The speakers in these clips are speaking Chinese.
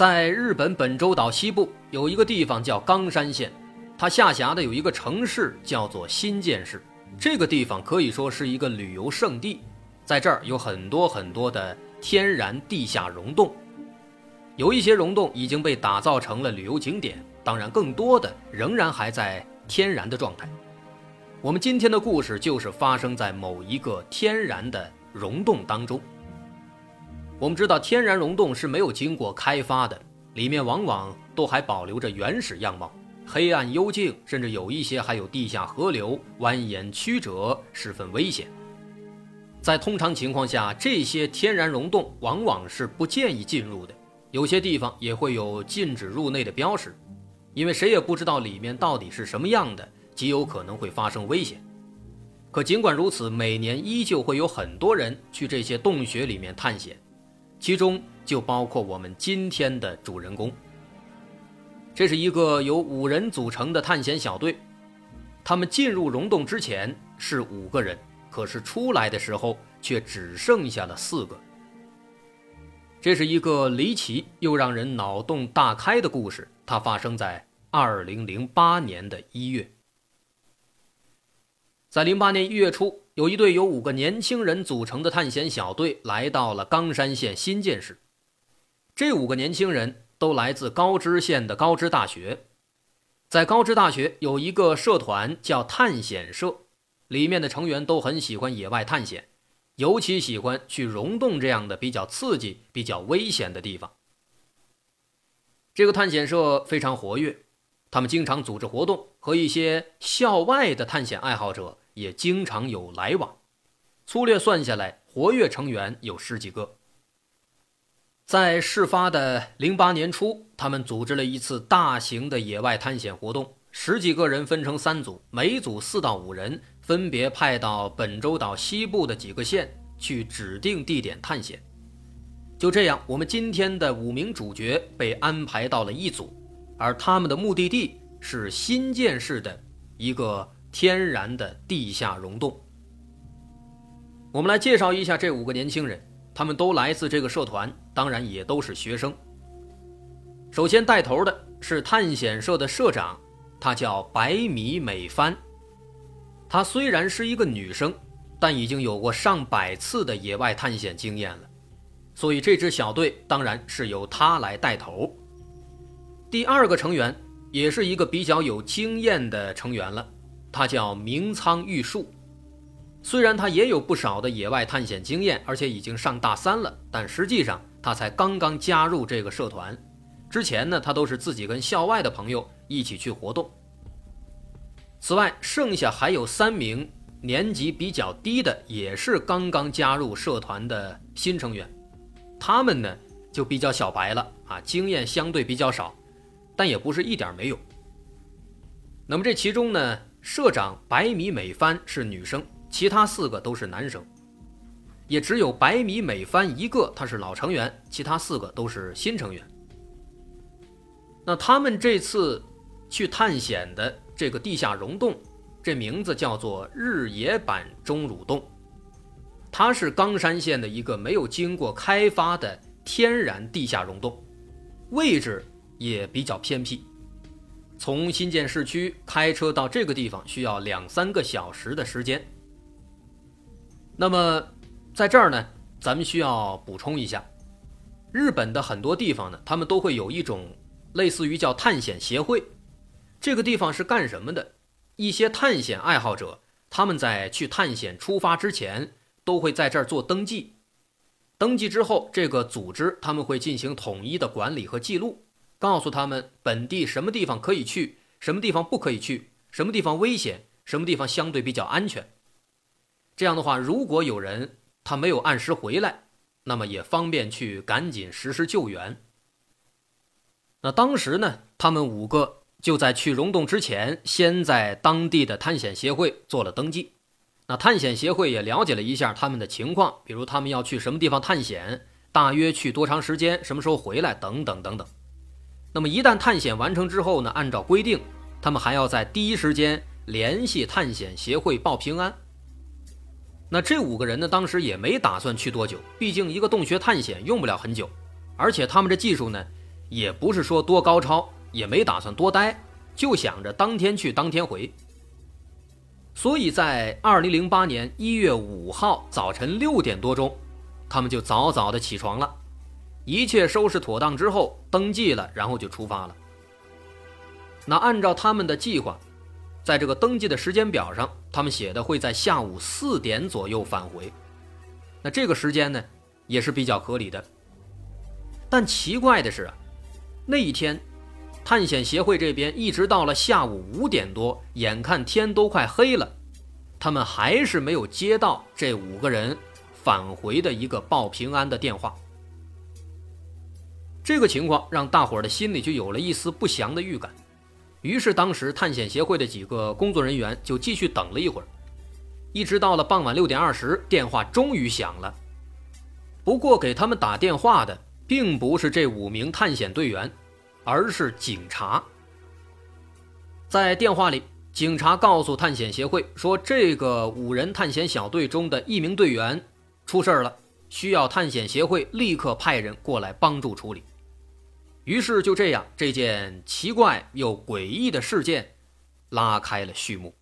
在日本本州岛西部有一个地方叫冈山县，它下辖的有一个城市叫做新建市。这个地方可以说是一个旅游胜地，在这儿有很多很多的天然地下溶洞，有一些溶洞已经被打造成了旅游景点，当然更多的仍然还在天然的状态。我们今天的故事就是发生在某一个天然的溶洞当中。我们知道，天然溶洞是没有经过开发的，里面往往都还保留着原始样貌，黑暗幽静，甚至有一些还有地下河流蜿蜒曲折，十分危险。在通常情况下，这些天然溶洞往往是不建议进入的，有些地方也会有禁止入内的标识，因为谁也不知道里面到底是什么样的，极有可能会发生危险。可尽管如此，每年依旧会有很多人去这些洞穴里面探险。其中就包括我们今天的主人公。这是一个由五人组成的探险小队，他们进入溶洞之前是五个人，可是出来的时候却只剩下了四个。这是一个离奇又让人脑洞大开的故事，它发生在二零零八年的一月。在零八年一月初。有一队由五个年轻人组成的探险小队来到了冈山县新建市。这五个年轻人都来自高知县的高知大学，在高知大学有一个社团叫探险社，里面的成员都很喜欢野外探险，尤其喜欢去溶洞这样的比较刺激、比较危险的地方。这个探险社非常活跃，他们经常组织活动，和一些校外的探险爱好者。也经常有来往，粗略算下来，活跃成员有十几个。在事发的零八年初，他们组织了一次大型的野外探险活动，十几个人分成三组，每组四到五人，分别派到本州岛西部的几个县去指定地点探险。就这样，我们今天的五名主角被安排到了一组，而他们的目的地是新建市的一个。天然的地下溶洞。我们来介绍一下这五个年轻人，他们都来自这个社团，当然也都是学生。首先带头的是探险社的社长，她叫白米美帆。她虽然是一个女生，但已经有过上百次的野外探险经验了，所以这支小队当然是由她来带头。第二个成员也是一个比较有经验的成员了。他叫明仓玉树，虽然他也有不少的野外探险经验，而且已经上大三了，但实际上他才刚刚加入这个社团。之前呢，他都是自己跟校外的朋友一起去活动。此外，剩下还有三名年级比较低的，也是刚刚加入社团的新成员。他们呢，就比较小白了啊，经验相对比较少，但也不是一点没有。那么这其中呢？社长白米美帆是女生，其他四个都是男生，也只有白米美帆一个，她是老成员，其他四个都是新成员。那他们这次去探险的这个地下溶洞，这名字叫做日野坂钟乳洞，它是冈山县的一个没有经过开发的天然地下溶洞，位置也比较偏僻。从新建市区开车到这个地方需要两三个小时的时间。那么，在这儿呢，咱们需要补充一下，日本的很多地方呢，他们都会有一种类似于叫探险协会。这个地方是干什么的？一些探险爱好者，他们在去探险出发之前，都会在这儿做登记。登记之后，这个组织他们会进行统一的管理和记录。告诉他们本地什么地方可以去，什么地方不可以去，什么地方危险，什么地方相对比较安全。这样的话，如果有人他没有按时回来，那么也方便去赶紧实施救援。那当时呢，他们五个就在去溶洞之前，先在当地的探险协会做了登记。那探险协会也了解了一下他们的情况，比如他们要去什么地方探险，大约去多长时间，什么时候回来，等等等等。那么一旦探险完成之后呢，按照规定，他们还要在第一时间联系探险协会报平安。那这五个人呢，当时也没打算去多久，毕竟一个洞穴探险用不了很久，而且他们这技术呢。也不是说多高超，也没打算多待，就想着当天去当天回。所以在二零零八年一月五号早晨六点多钟，他们就早早的起床了，一切收拾妥当之后登记了，然后就出发了。那按照他们的计划，在这个登记的时间表上，他们写的会在下午四点左右返回。那这个时间呢，也是比较合理的。但奇怪的是啊。那一天，探险协会这边一直到了下午五点多，眼看天都快黑了，他们还是没有接到这五个人返回的一个报平安的电话。这个情况让大伙儿的心里就有了一丝不祥的预感。于是，当时探险协会的几个工作人员就继续等了一会儿，一直到了傍晚六点二十，电话终于响了。不过，给他们打电话的并不是这五名探险队员。而是警察。在电话里，警察告诉探险协会说，这个五人探险小队中的一名队员出事了，需要探险协会立刻派人过来帮助处理。于是就这样，这件奇怪又诡异的事件拉开了序幕。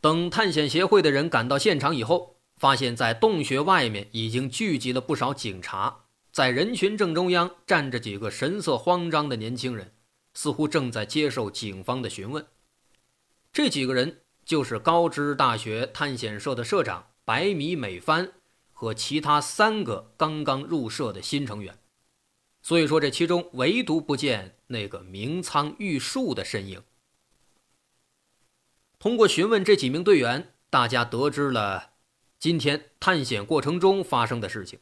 等探险协会的人赶到现场以后。发现，在洞穴外面已经聚集了不少警察，在人群正中央站着几个神色慌张的年轻人，似乎正在接受警方的询问。这几个人就是高知大学探险社的社长白米美帆和其他三个刚刚入社的新成员。所以说，这其中唯独不见那个明仓玉树的身影。通过询问这几名队员，大家得知了。今天探险过程中发生的事情，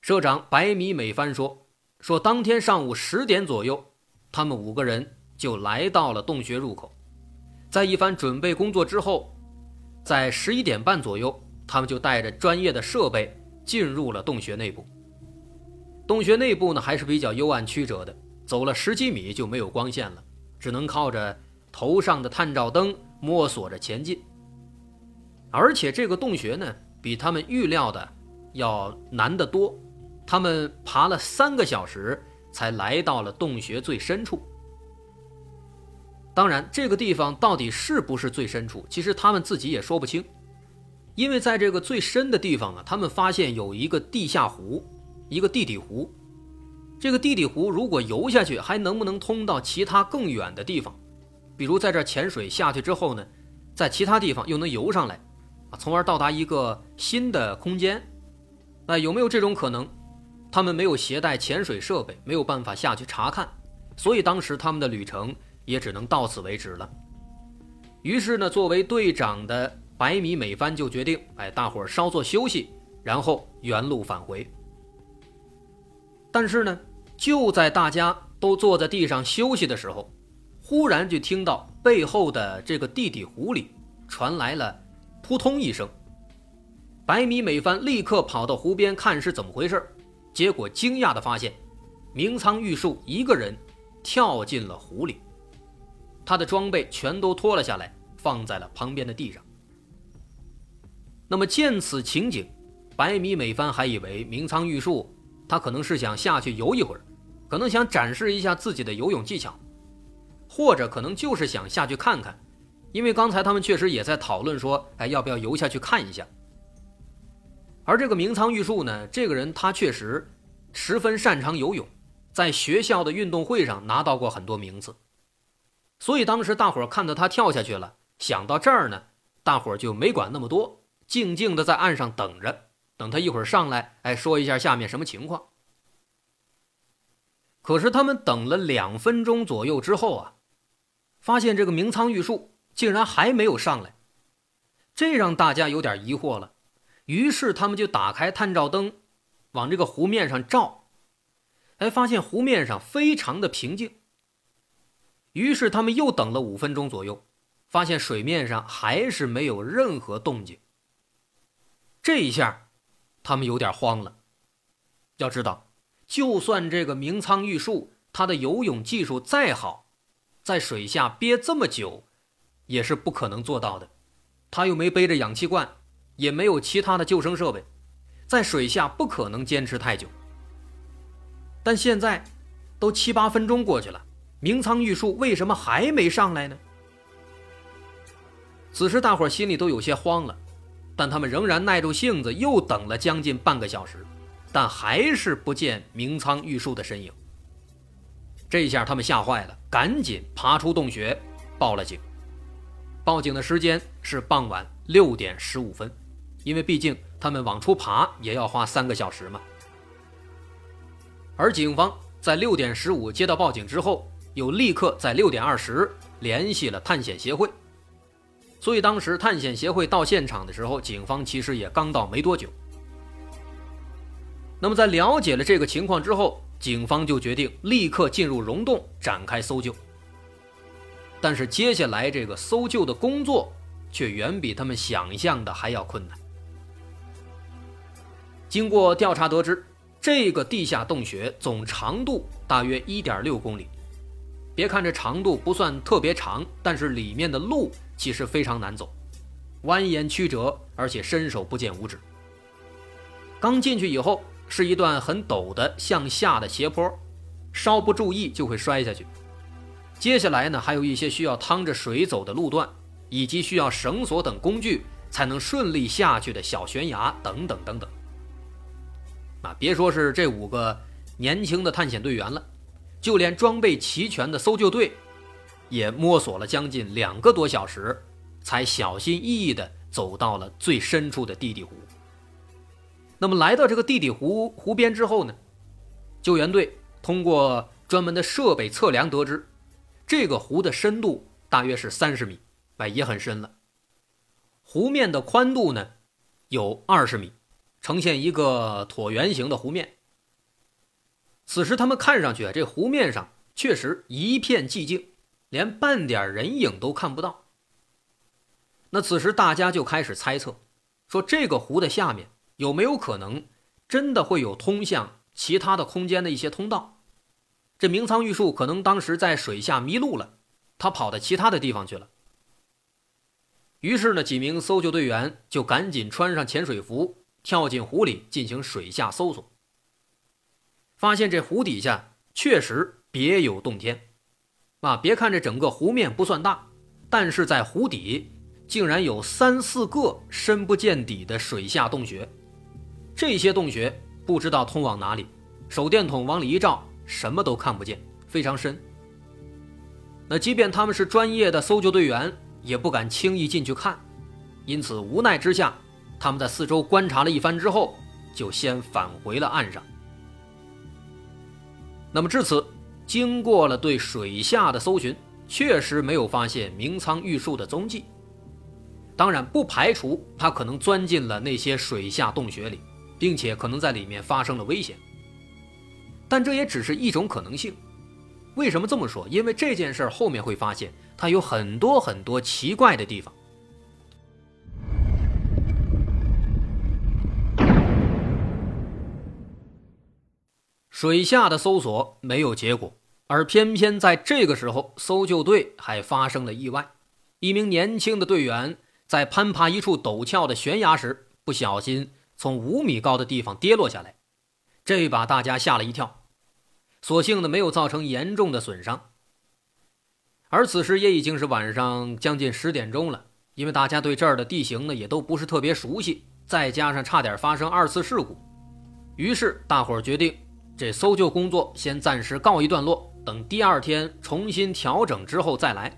社长白米美帆说：“说当天上午十点左右，他们五个人就来到了洞穴入口，在一番准备工作之后，在十一点半左右，他们就带着专业的设备进入了洞穴内部。洞穴内部呢还是比较幽暗曲折的，走了十几米就没有光线了，只能靠着头上的探照灯摸索着前进。”而且这个洞穴呢，比他们预料的要难得多。他们爬了三个小时，才来到了洞穴最深处。当然，这个地方到底是不是最深处，其实他们自己也说不清。因为在这个最深的地方啊，他们发现有一个地下湖，一个地底湖。这个地底湖如果游下去，还能不能通到其他更远的地方？比如在这潜水下去之后呢，在其他地方又能游上来？从而到达一个新的空间，那有没有这种可能？他们没有携带潜水设备，没有办法下去查看，所以当时他们的旅程也只能到此为止了。于是呢，作为队长的白米美帆就决定，哎，大伙儿稍作休息，然后原路返回。但是呢，就在大家都坐在地上休息的时候，忽然就听到背后的这个地底湖里传来了。扑通一声，白米美帆立刻跑到湖边看是怎么回事结果惊讶地发现，明仓玉树一个人跳进了湖里，他的装备全都脱了下来，放在了旁边的地上。那么见此情景，白米美帆还以为明仓玉树他可能是想下去游一会儿，可能想展示一下自己的游泳技巧，或者可能就是想下去看看。因为刚才他们确实也在讨论说，哎，要不要游下去看一下？而这个明仓玉树呢，这个人他确实十分擅长游泳，在学校的运动会上拿到过很多名次，所以当时大伙看到他跳下去了，想到这儿呢，大伙就没管那么多，静静的在岸上等着，等他一会儿上来，哎，说一下下面什么情况。可是他们等了两分钟左右之后啊，发现这个明仓玉树。竟然还没有上来，这让大家有点疑惑了。于是他们就打开探照灯，往这个湖面上照，哎，发现湖面上非常的平静。于是他们又等了五分钟左右，发现水面上还是没有任何动静。这一下，他们有点慌了。要知道，就算这个明仓玉树他的游泳技术再好，在水下憋这么久，也是不可能做到的。他又没背着氧气罐，也没有其他的救生设备，在水下不可能坚持太久。但现在，都七八分钟过去了。明仓玉树为什么还没上来呢？此时大伙心里都有些慌了，但他们仍然耐住性子，又等了将近半个小时，但还是不见明仓玉树的身影。这下他们吓坏了，赶紧爬出洞穴，报了警。报警的时间是傍晚六点十五分，因为毕竟他们往出爬也要花三个小时嘛。而警方在六点十五接到报警之后。又立刻在六点二十联系了探险协会，所以当时探险协会到现场的时候，警方其实也刚到没多久。那么在了解了这个情况之后，警方就决定立刻进入溶洞展开搜救。但是接下来这个搜救的工作却远比他们想象的还要困难。经过调查得知，这个地下洞穴总长度大约一点六公里。别看这长度不算特别长，但是里面的路其实非常难走，蜿蜒曲折，而且伸手不见五指。刚进去以后是一段很陡的向下的斜坡，稍不注意就会摔下去。接下来呢，还有一些需要趟着水走的路段，以及需要绳索等工具才能顺利下去的小悬崖等等等等。啊，别说是这五个年轻的探险队员了。就连装备齐全的搜救队，也摸索了将近两个多小时，才小心翼翼地走到了最深处的地底湖。那么，来到这个地底湖湖边之后呢，救援队通过专门的设备测量得知，这个湖的深度大约是三十米，哎，也很深了。湖面的宽度呢，有二十米，呈现一个椭圆形的湖面。此时，他们看上去，这湖面上确实一片寂静，连半点人影都看不到。那此时，大家就开始猜测，说这个湖的下面有没有可能真的会有通向其他的空间的一些通道？这明仓玉树可能当时在水下迷路了，他跑到其他的地方去了。于是呢，几名搜救队员就赶紧穿上潜水服，跳进湖里进行水下搜索。发现这湖底下确实别有洞天，啊，别看这整个湖面不算大，但是在湖底竟然有三四个深不见底的水下洞穴。这些洞穴不知道通往哪里，手电筒往里一照，什么都看不见，非常深。那即便他们是专业的搜救队员，也不敢轻易进去看，因此无奈之下，他们在四周观察了一番之后，就先返回了岸上。那么至此，经过了对水下的搜寻，确实没有发现明仓玉树的踪迹。当然，不排除他可能钻进了那些水下洞穴里，并且可能在里面发生了危险。但这也只是一种可能性。为什么这么说？因为这件事后面会发现，它有很多很多奇怪的地方。水下的搜索没有结果，而偏偏在这个时候，搜救队还发生了意外。一名年轻的队员在攀爬一处陡峭的悬崖时，不小心从五米高的地方跌落下来，这把大家吓了一跳。所幸呢，没有造成严重的损伤。而此时也已经是晚上将近十点钟了，因为大家对这儿的地形呢也都不是特别熟悉，再加上差点发生二次事故，于是大伙儿决定。这搜救工作先暂时告一段落，等第二天重新调整之后再来。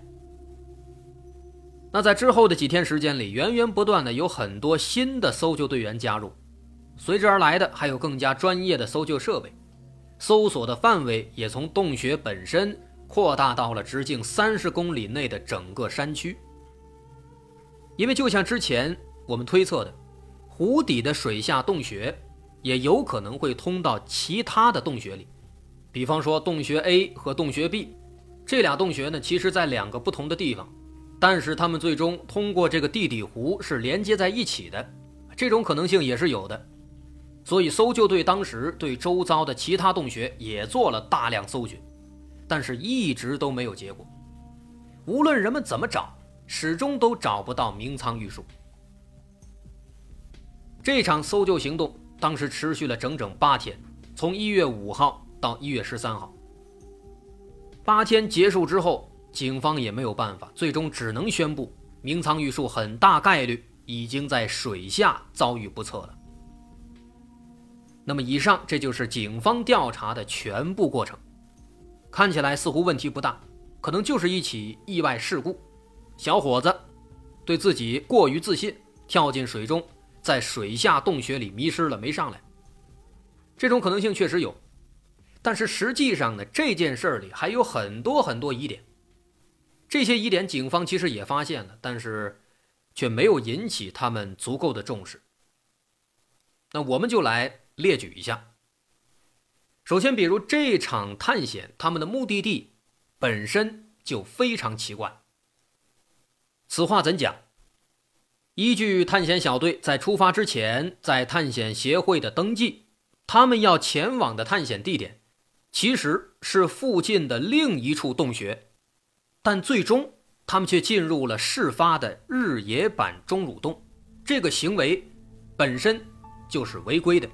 那在之后的几天时间里，源源不断的有很多新的搜救队员加入，随之而来的还有更加专业的搜救设备，搜索的范围也从洞穴本身扩大到了直径三十公里内的整个山区。因为就像之前我们推测的，湖底的水下洞穴也有可能会通到其他的洞穴里，比方说洞穴 A 和洞穴 B，这俩洞穴呢，其实在两个不同的地方，但是它们最终通过这个地底湖是连接在一起的，这种可能性也是有的。所以搜救队当时对周遭的其他洞穴也做了大量搜寻，但是一直都没有结果。无论人们怎么找，始终都找不到明仓玉树。这场搜救行动当时持续了整整八天，从一月五号到一月十三号。八天结束之后，警方也没有办法，最终只能宣布明仓玉树很大概率已经在水下遭遇不测了。那么，以上这就是警方调查的全部过程，看起来似乎问题不大，可能就是一起意外事故。小伙子对自己过于自信，跳进水中，在水下洞穴里迷失了，没上来。这种可能性确实有，但是实际上呢，这件事儿里还有很多很多疑点。这些疑点，警方其实也发现了，但是却没有引起他们足够的重视。那我们就来。列举一下。首先，比如这场探险，他们的目的地本身就非常奇怪。此话怎讲？依据探险小队在出发之前在探险协会的登记，他们要前往的探险地点其实是附近的另一处洞穴，但最终他们却进入了事发的日野坂钟乳洞，这个行为本身就是违规的。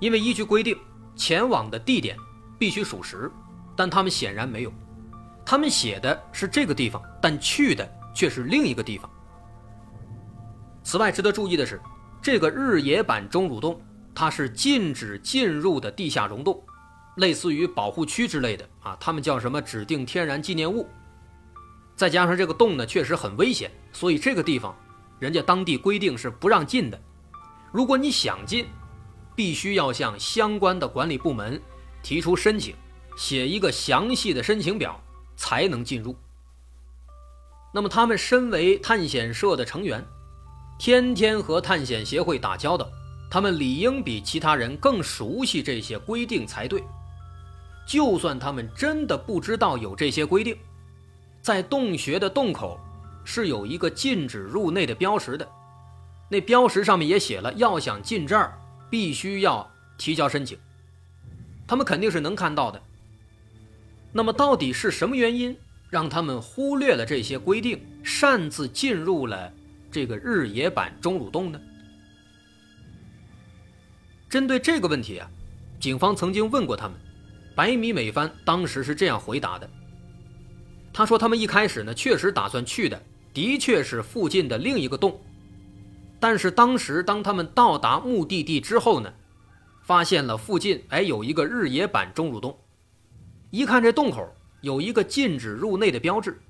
因为依据规定，前往的地点必须属实，但他们显然没有。他们写的是这个地方，但去的却是另一个地方。此外，值得注意的是，这个日野坂钟乳洞，它是禁止进入的地下溶洞，类似于保护区之类的啊，他们叫什么指定天然纪念物。再加上这个洞呢，确实很危险，所以这个地方，人家当地规定是不让进的。如果你想进，必须要向相关的管理部门提出申请，写一个详细的申请表才能进入。那么，他们身为探险社的成员，天天和探险协会打交道，他们理应比其他人更熟悉这些规定才对。就算他们真的不知道有这些规定，在洞穴的洞口是有一个禁止入内的标识的，那标识上面也写了，要想进这儿。必须要提交申请，他们肯定是能看到的。那么，到底是什么原因让他们忽略了这些规定，擅自进入了这个日野坂钟乳洞呢？针对这个问题啊，警方曾经问过他们，白米美帆当时是这样回答的：“他说，他们一开始呢，确实打算去的，的确是附近的另一个洞。”但是当时，当他们到达目的地之后呢，发现了附近哎有一个日野坂钟乳洞，一看这洞口有一个禁止入内的标志。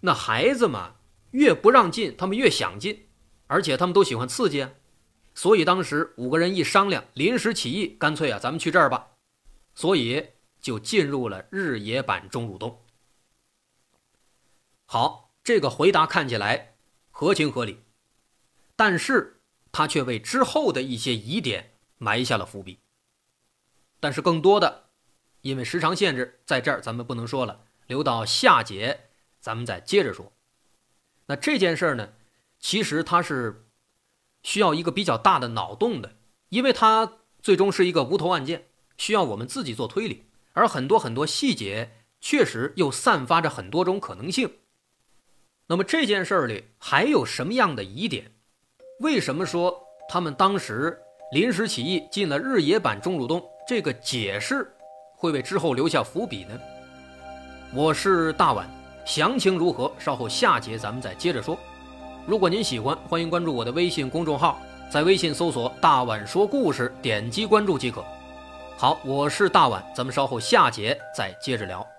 那孩子嘛，越不让进，他们越想进，而且他们都喜欢刺激啊，所以当时五个人一商量，临时起意，干脆啊，咱们去这儿吧，所以就进入了日野坂钟乳洞。好，这个回答看起来合情合理。但是，他却为之后的一些疑点埋下了伏笔。但是，更多的，因为时长限制，在这儿咱们不能说了，留到下节咱们再接着说。那这件事儿呢，其实它是需要一个比较大的脑洞的，因为它最终是一个无头案件，需要我们自己做推理，而很多很多细节确实又散发着很多种可能性。那么这件事儿里还有什么样的疑点？为什么说他们当时临时起意进了日野坂钟乳洞？这个解释会为之后留下伏笔呢？我是大碗，详情如何？稍后下节咱们再接着说。如果您喜欢，欢迎关注我的微信公众号，在微信搜索“大碗说故事”，点击关注即可。好，我是大碗，咱们稍后下节再接着聊。